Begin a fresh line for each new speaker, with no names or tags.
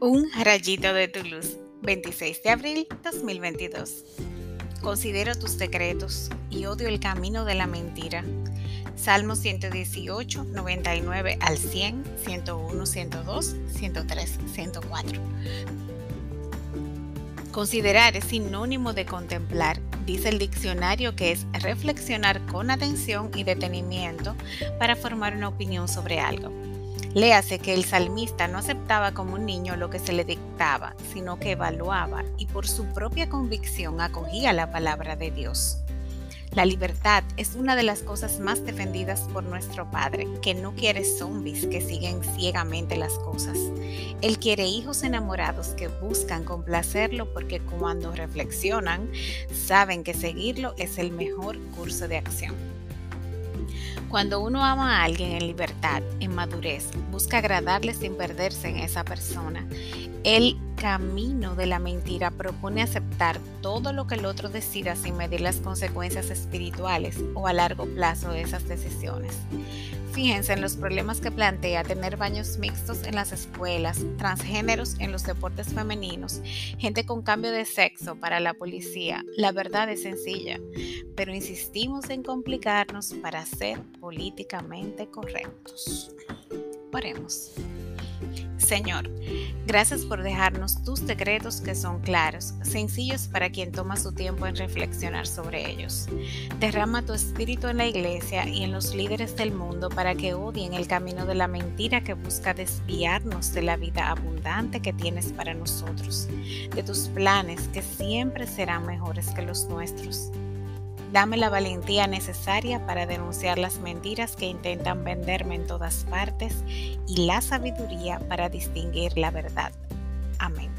Un rayito de tu luz, 26 de abril 2022. Considero tus secretos y odio el camino de la mentira. Salmo 118, 99 al 100, 101, 102, 103, 104. Considerar es sinónimo de contemplar. Dice el diccionario que es reflexionar con atención y detenimiento para formar una opinión sobre algo. Léase que el salmista no aceptaba como un niño lo que se le dictaba, sino que evaluaba y por su propia convicción acogía la palabra de Dios. La libertad es una de las cosas más defendidas por nuestro Padre, que no quiere zombies que siguen ciegamente las cosas. Él quiere hijos enamorados que buscan complacerlo porque cuando reflexionan, saben que seguirlo es el mejor curso de acción. Cuando uno ama a alguien en libertad, en madurez, busca agradarle sin perderse en esa persona. El camino de la mentira propone aceptar todo lo que el otro decida sin medir las consecuencias espirituales o a largo plazo de esas decisiones. Fíjense en los problemas que plantea tener baños mixtos en las escuelas, transgéneros en los deportes femeninos, gente con cambio de sexo para la policía. La verdad es sencilla, pero insistimos en complicarnos para ser políticamente correctos. Oremos. Señor, gracias por dejarnos tus secretos que son claros, sencillos para quien toma su tiempo en reflexionar sobre ellos. Derrama tu espíritu en la iglesia y en los líderes del mundo para que odien el camino de la mentira que busca desviarnos de la vida abundante que tienes para nosotros, de tus planes que siempre serán mejores que los nuestros. Dame la valentía necesaria para denunciar las mentiras que intentan venderme en todas partes y la sabiduría para distinguir la verdad. Amén.